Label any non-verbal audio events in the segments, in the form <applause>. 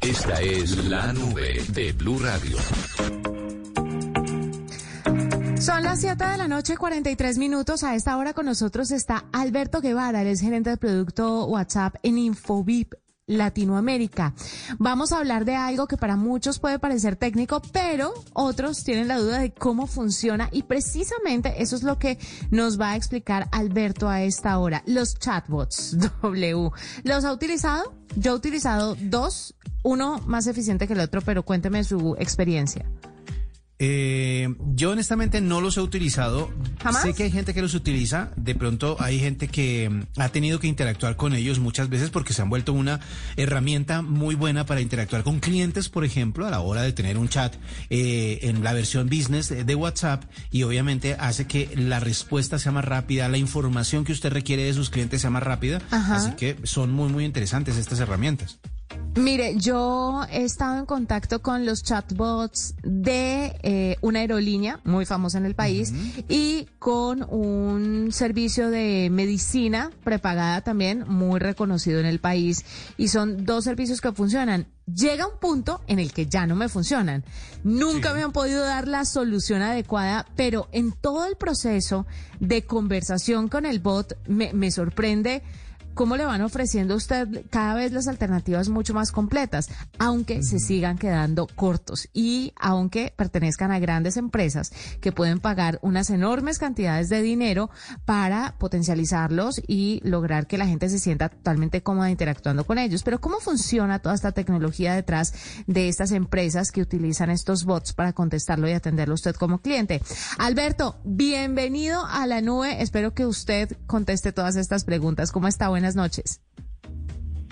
Esta es la nube de Blue Radio. Son las 7 de la noche, 43 minutos. A esta hora con nosotros está Alberto Guevara, el gerente de producto WhatsApp en Infobip Latinoamérica. Vamos a hablar de algo que para muchos puede parecer técnico, pero otros tienen la duda de cómo funciona y precisamente eso es lo que nos va a explicar Alberto a esta hora. Los chatbots <laughs> W. ¿Los ha utilizado? Yo he utilizado dos, uno más eficiente que el otro, pero cuénteme su experiencia. Eh, yo honestamente no los he utilizado. ¿Jamás? Sé que hay gente que los utiliza. De pronto hay gente que mm, ha tenido que interactuar con ellos muchas veces porque se han vuelto una herramienta muy buena para interactuar con clientes, por ejemplo, a la hora de tener un chat eh, en la versión business de, de WhatsApp y obviamente hace que la respuesta sea más rápida, la información que usted requiere de sus clientes sea más rápida. Ajá. Así que son muy, muy interesantes estas herramientas. Mire, yo he estado en contacto con los chatbots de eh, una aerolínea muy famosa en el país y con un servicio de medicina prepagada también muy reconocido en el país. Y son dos servicios que funcionan. Llega un punto en el que ya no me funcionan. Nunca Sí. me han podido dar la solución adecuada, pero en todo el proceso de conversación con el bot me, me sorprende cómo le van ofreciendo a usted cada vez las alternativas mucho más completas, aunque se sigan quedando cortos y aunque pertenezcan a grandes empresas que pueden pagar unas enormes cantidades de dinero para potencializarlos y lograr que la gente se sienta totalmente cómoda interactuando con ellos. Pero ¿cómo funciona toda esta tecnología detrás de estas empresas que utilizan estos bots para contestarlo y atenderlo a usted como cliente? Alberto, bienvenido a la nube. Espero que usted conteste todas estas preguntas. ¿Cómo está? Buenas noches.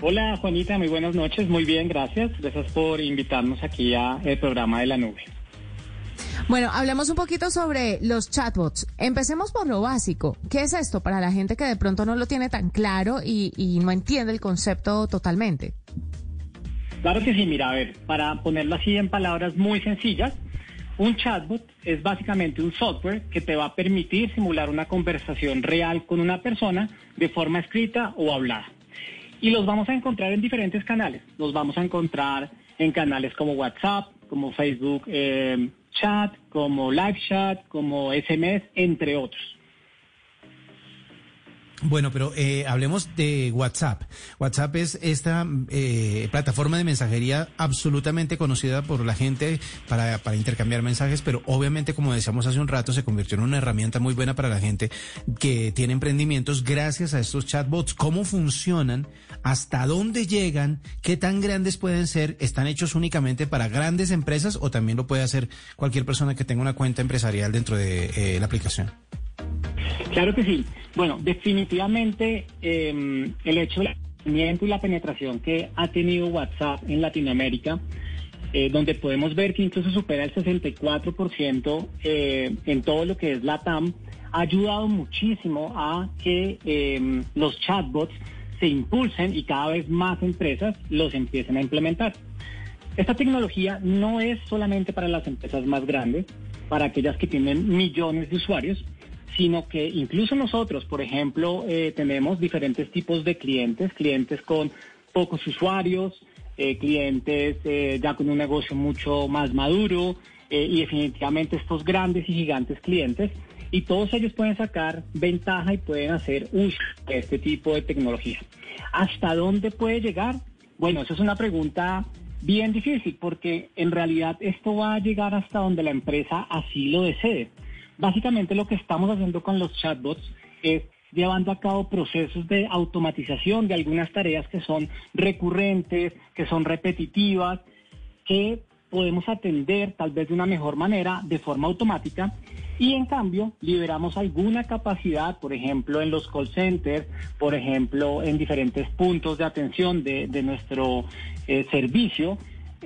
Hola Juanita, muy buenas noches, muy bien, gracias. Gracias por invitarnos aquí a el programa de la nube. Bueno, hablemos un poquito sobre los chatbots. Empecemos por lo básico. ¿Qué es esto para la gente que de pronto no lo tiene tan claro y, y no entiende el concepto totalmente? Claro que sí, mira, a ver, para ponerlo así en palabras muy sencillas, un chatbot es básicamente un software que te va a permitir simular una conversación real con una persona de forma escrita o hablada. Y los vamos a encontrar en diferentes canales. Los vamos a encontrar en canales como WhatsApp, como Facebook eh, Chat, como Live Chat, como SMS, entre otros. Bueno, pero eh, hablemos de WhatsApp. WhatsApp es esta eh, plataforma de mensajería absolutamente conocida por la gente para, para intercambiar mensajes, pero obviamente, como decíamos hace un rato, se convirtió en una herramienta muy buena para la gente que tiene emprendimientos gracias a estos chatbots. ¿Cómo funcionan? ¿Hasta dónde llegan? ¿Qué tan grandes pueden ser? ¿Están hechos únicamente para grandes empresas o también lo puede hacer cualquier persona que tenga una cuenta empresarial dentro de eh, la aplicación? Claro que sí. Bueno, definitivamente eh, el hecho del y la penetración que ha tenido WhatsApp en Latinoamérica, eh, donde podemos ver que incluso supera el 64% eh, en todo lo que es la TAM, ha ayudado muchísimo a que eh, los chatbots se impulsen y cada vez más empresas los empiecen a implementar. Esta tecnología no es solamente para las empresas más grandes, para aquellas que tienen millones de usuarios, sino que incluso nosotros, por ejemplo, eh, tenemos diferentes tipos de clientes, clientes con pocos usuarios, eh, clientes eh, ya con un negocio mucho más maduro y definitivamente estos grandes y gigantes clientes. Y todos ellos pueden sacar ventaja y pueden hacer uso de este tipo de tecnología. ¿Hasta dónde puede llegar? Bueno, esa es una pregunta bien difícil porque en realidad esto va a llegar hasta donde la empresa así lo desee. Básicamente lo que estamos haciendo con los chatbots es llevando a cabo procesos de automatización de algunas tareas que son recurrentes, que son repetitivas, que podemos atender tal vez de una mejor manera, de forma automática, y en cambio liberamos alguna capacidad, por ejemplo, en los call centers, por ejemplo, en diferentes puntos de atención de, nuestro eh, servicio,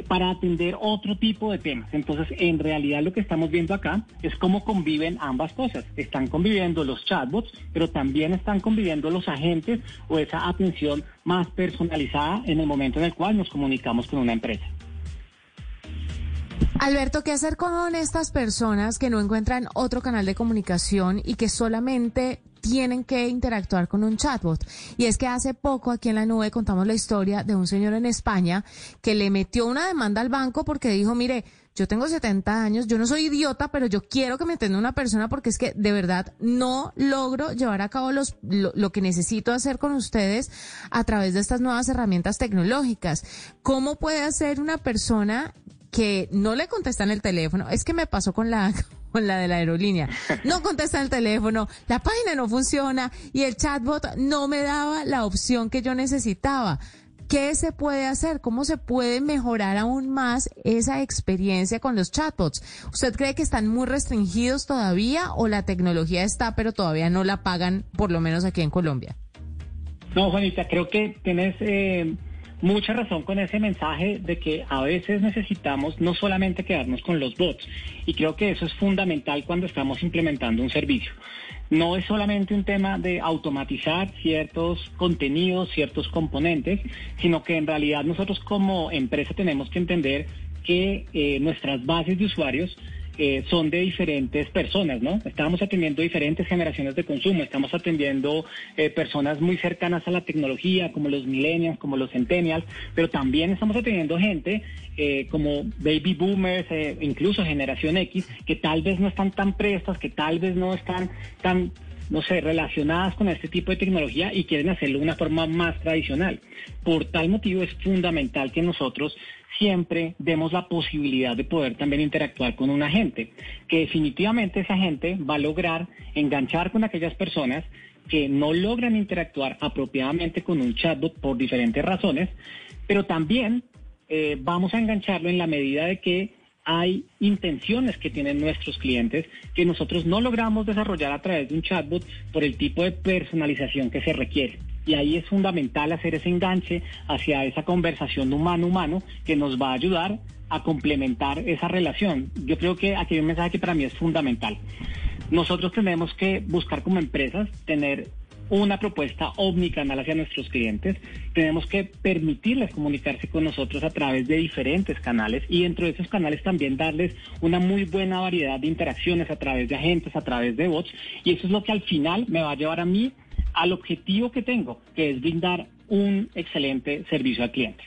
para atender otro tipo de temas. Entonces, en realidad lo que estamos viendo acá es cómo conviven ambas cosas. Están conviviendo los chatbots, pero también están conviviendo los agentes o esa atención más personalizada en el momento en el cual nos comunicamos con una empresa. Alberto, ¿qué hacer con estas personas que no encuentran otro canal de comunicación y que solamente tienen que interactuar con un chatbot. Y es que hace poco aquí en la nube contamos la historia de un señor en España que le metió una demanda al banco porque dijo, mire, yo tengo 70 años, yo no soy idiota, pero yo quiero que me entienda una persona porque es que de verdad no logro llevar a cabo lo, lo, que necesito hacer con ustedes a través de estas nuevas herramientas tecnológicas. ¿Cómo puede hacer una persona que no le contesta en el teléfono? Es que me pasó con la <laughs> con la de la aerolínea. No contesta el teléfono, la página no funciona y el chatbot no me daba la opción que yo necesitaba. ¿Qué se puede hacer? ¿Cómo se puede mejorar aún más esa experiencia con los chatbots? ¿Usted cree que están muy restringidos todavía o la tecnología está, pero todavía no la pagan, por lo menos aquí en Colombia? No, Juanita, creo que tienes eh, mucha razón con ese mensaje de que a veces necesitamos no solamente quedarnos con los bots, y creo que eso es fundamental cuando estamos implementando un servicio. No es solamente un tema de automatizar ciertos contenidos, ciertos componentes, sino que en realidad nosotros como empresa tenemos que entender que eh, nuestras bases de usuarios eh, son de diferentes personas, ¿no? Estamos atendiendo diferentes generaciones de consumo, estamos atendiendo eh, personas muy cercanas a la tecnología, como los millennials, como los centennials, pero también estamos atendiendo gente eh, como baby boomers, incluso generación X, que tal vez no están tan prestas, que tal vez no están tan no sé, relacionadas con este tipo de tecnología y quieren hacerlo de una forma más tradicional. Por tal motivo es fundamental que nosotros siempre demos la posibilidad de poder también interactuar con un agente, que definitivamente esa gente va a lograr enganchar con aquellas personas que no logran interactuar apropiadamente con un chatbot por diferentes razones, pero también eh, vamos a engancharlo en la medida de que hay intenciones que tienen nuestros clientes que nosotros no logramos desarrollar a través de un chatbot por el tipo de personalización que se requiere. Y ahí es fundamental hacer ese enganche hacia esa conversación humano-humano que nos va a ayudar a complementar esa relación. Yo creo que aquí hay un mensaje que para mí es fundamental. Nosotros tenemos que buscar como empresas tener una propuesta omnicanal hacia nuestros clientes. Tenemos que permitirles comunicarse con nosotros a través de diferentes canales y dentro de esos canales también darles una muy buena variedad de interacciones a través de agentes, a través de bots. Y eso es lo que al final me va a llevar a mí al objetivo que tengo, que es brindar un excelente servicio al cliente.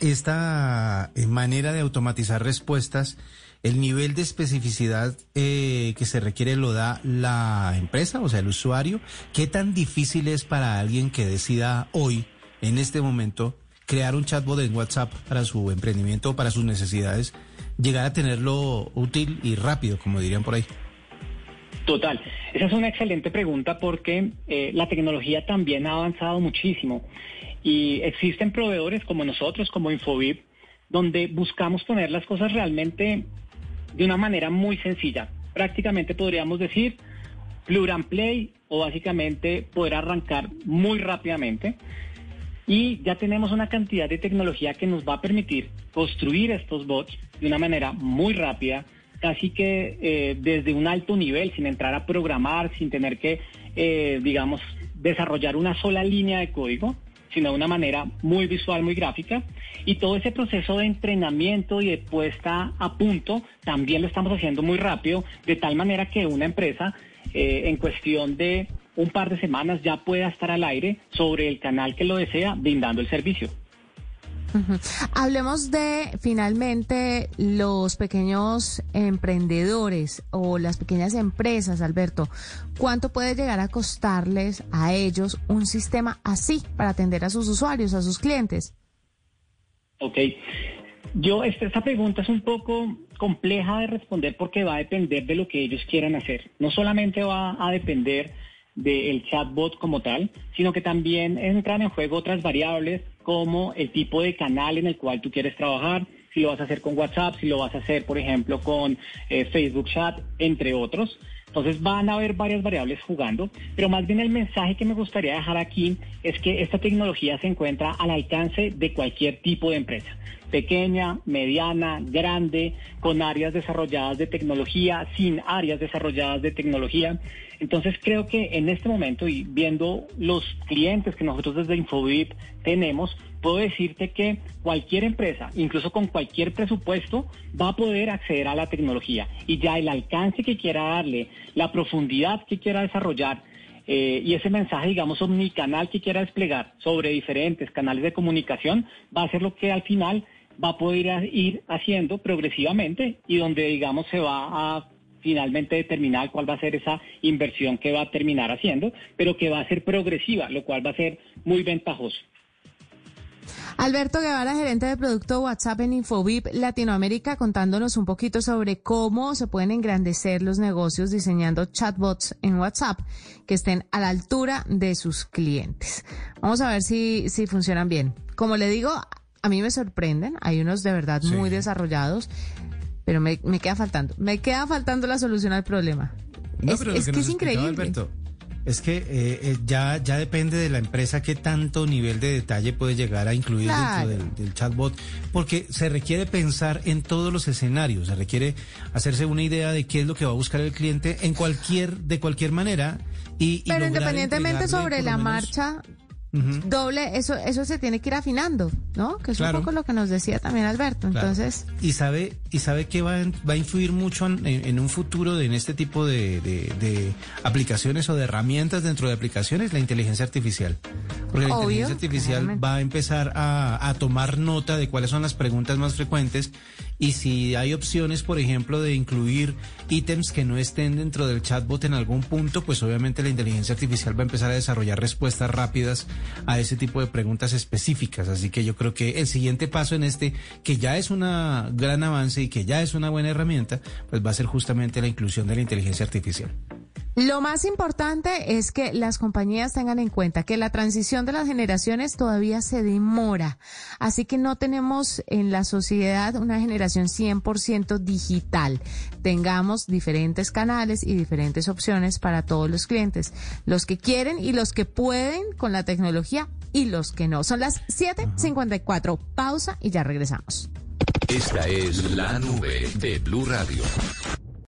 Esta eh, manera de automatizar respuestas el nivel de especificidad eh, que se requiere lo da la empresa, o sea, el usuario. ¿Qué tan difícil es para alguien que decida hoy, en este momento, crear un chatbot en WhatsApp para su emprendimiento o para sus necesidades, llegar a tenerlo útil y rápido, como dirían por ahí? Total, esa es una excelente pregunta porque eh, la tecnología también ha avanzado muchísimo y existen proveedores como nosotros, como Infobip, donde buscamos poner las cosas realmente de una manera muy sencilla. Prácticamente podríamos decir plug and play o básicamente poder arrancar muy rápidamente. Y ya tenemos una cantidad de tecnología que nos va a permitir construir estos bots de una manera muy rápida, casi que eh, desde un alto nivel, sin entrar a programar, sin tener que, eh, digamos, desarrollar una sola línea de código sino de una manera muy visual, muy gráfica. Y todo ese proceso de entrenamiento y de puesta a punto también lo estamos haciendo muy rápido, de tal manera que una empresa eh, en cuestión de un par de semanas ya pueda estar al aire sobre el canal que lo desea, brindando el servicio. Hablemos de finalmente los pequeños emprendedores o las pequeñas empresas, Alberto. ¿Cuánto puede llegar a costarles a ellos un sistema así para atender a sus usuarios, a sus clientes? Ok. Yo, esta, pregunta es un poco compleja de responder porque va a depender de lo que ellos quieran hacer. No solamente va a depender del chatbot como tal, sino que también entran en juego otras variables como el tipo de canal en el cual tú quieres trabajar, si lo vas a hacer con WhatsApp, si lo vas a hacer, por ejemplo, con eh, Facebook Chat, entre otros. Entonces van a haber varias variables jugando, pero más bien el mensaje que me gustaría dejar aquí es que esta tecnología se encuentra al alcance de cualquier tipo de empresa, pequeña, mediana, grande, con áreas desarrolladas de tecnología, sin áreas desarrolladas de tecnología. Entonces creo que en este momento y viendo los clientes que nosotros desde Infobip tenemos, puedo decirte que cualquier empresa, incluso con cualquier presupuesto, va a poder acceder a la tecnología y ya el alcance que quiera darle, la profundidad que quiera desarrollar eh, y ese mensaje, digamos, omnicanal que quiera desplegar sobre diferentes canales de comunicación va a ser lo que al final va a poder ir haciendo progresivamente y donde, digamos, se va a finalmente determinar cuál va a ser esa inversión que va a terminar haciendo, pero que va a ser progresiva, lo cual va a ser muy ventajoso. Alberto Guevara, gerente de producto WhatsApp en Infobip Latinoamérica, contándonos un poquito sobre cómo se pueden engrandecer los negocios diseñando chatbots en WhatsApp que estén a la altura de sus clientes. Vamos a ver si, si funcionan bien. Como le digo, a mí me sorprenden, hay unos de verdad muy desarrollados, pero me, queda faltando, me queda faltando la solución al problema. es, que, es increíble. Es que eh, eh, ya, ya depende de la empresa qué tanto nivel de detalle puede llegar a incluir dentro del, chatbot, porque se requiere pensar en todos los escenarios, se requiere hacerse una idea de qué es lo que va a buscar el cliente en cualquier, de cualquier manera. Y, Pero independientemente sobre la marcha, doble, eso, eso se tiene que ir afinando, ¿no? Que es un poco lo que nos decía también Alberto. Entonces. Y sabe, y sabe que va, va a influir mucho en, un futuro de, en este tipo de, de, aplicaciones o de herramientas dentro de aplicaciones, la inteligencia artificial. Porque la inteligencia artificial va a empezar a, a tomar nota de cuáles son las preguntas más frecuentes y si hay opciones, por ejemplo, de incluir ítems que no estén dentro del chatbot en algún punto, pues obviamente la inteligencia artificial va a empezar a desarrollar respuestas rápidas a ese tipo de preguntas específicas. Así que yo creo que el siguiente paso en este, que ya es un gran avance y que ya es una buena herramienta, pues va a ser justamente la inclusión de la inteligencia artificial. Lo más importante es que las compañías tengan en cuenta que la transición de las generaciones todavía se demora. Así que no tenemos en la sociedad una generación 100% digital. Tengamos diferentes canales y diferentes opciones para todos los clientes. Los que quieren y los que pueden con la tecnología y los que no. Son las 7.54. Pausa y ya regresamos. Esta es la nube de Blue Radio.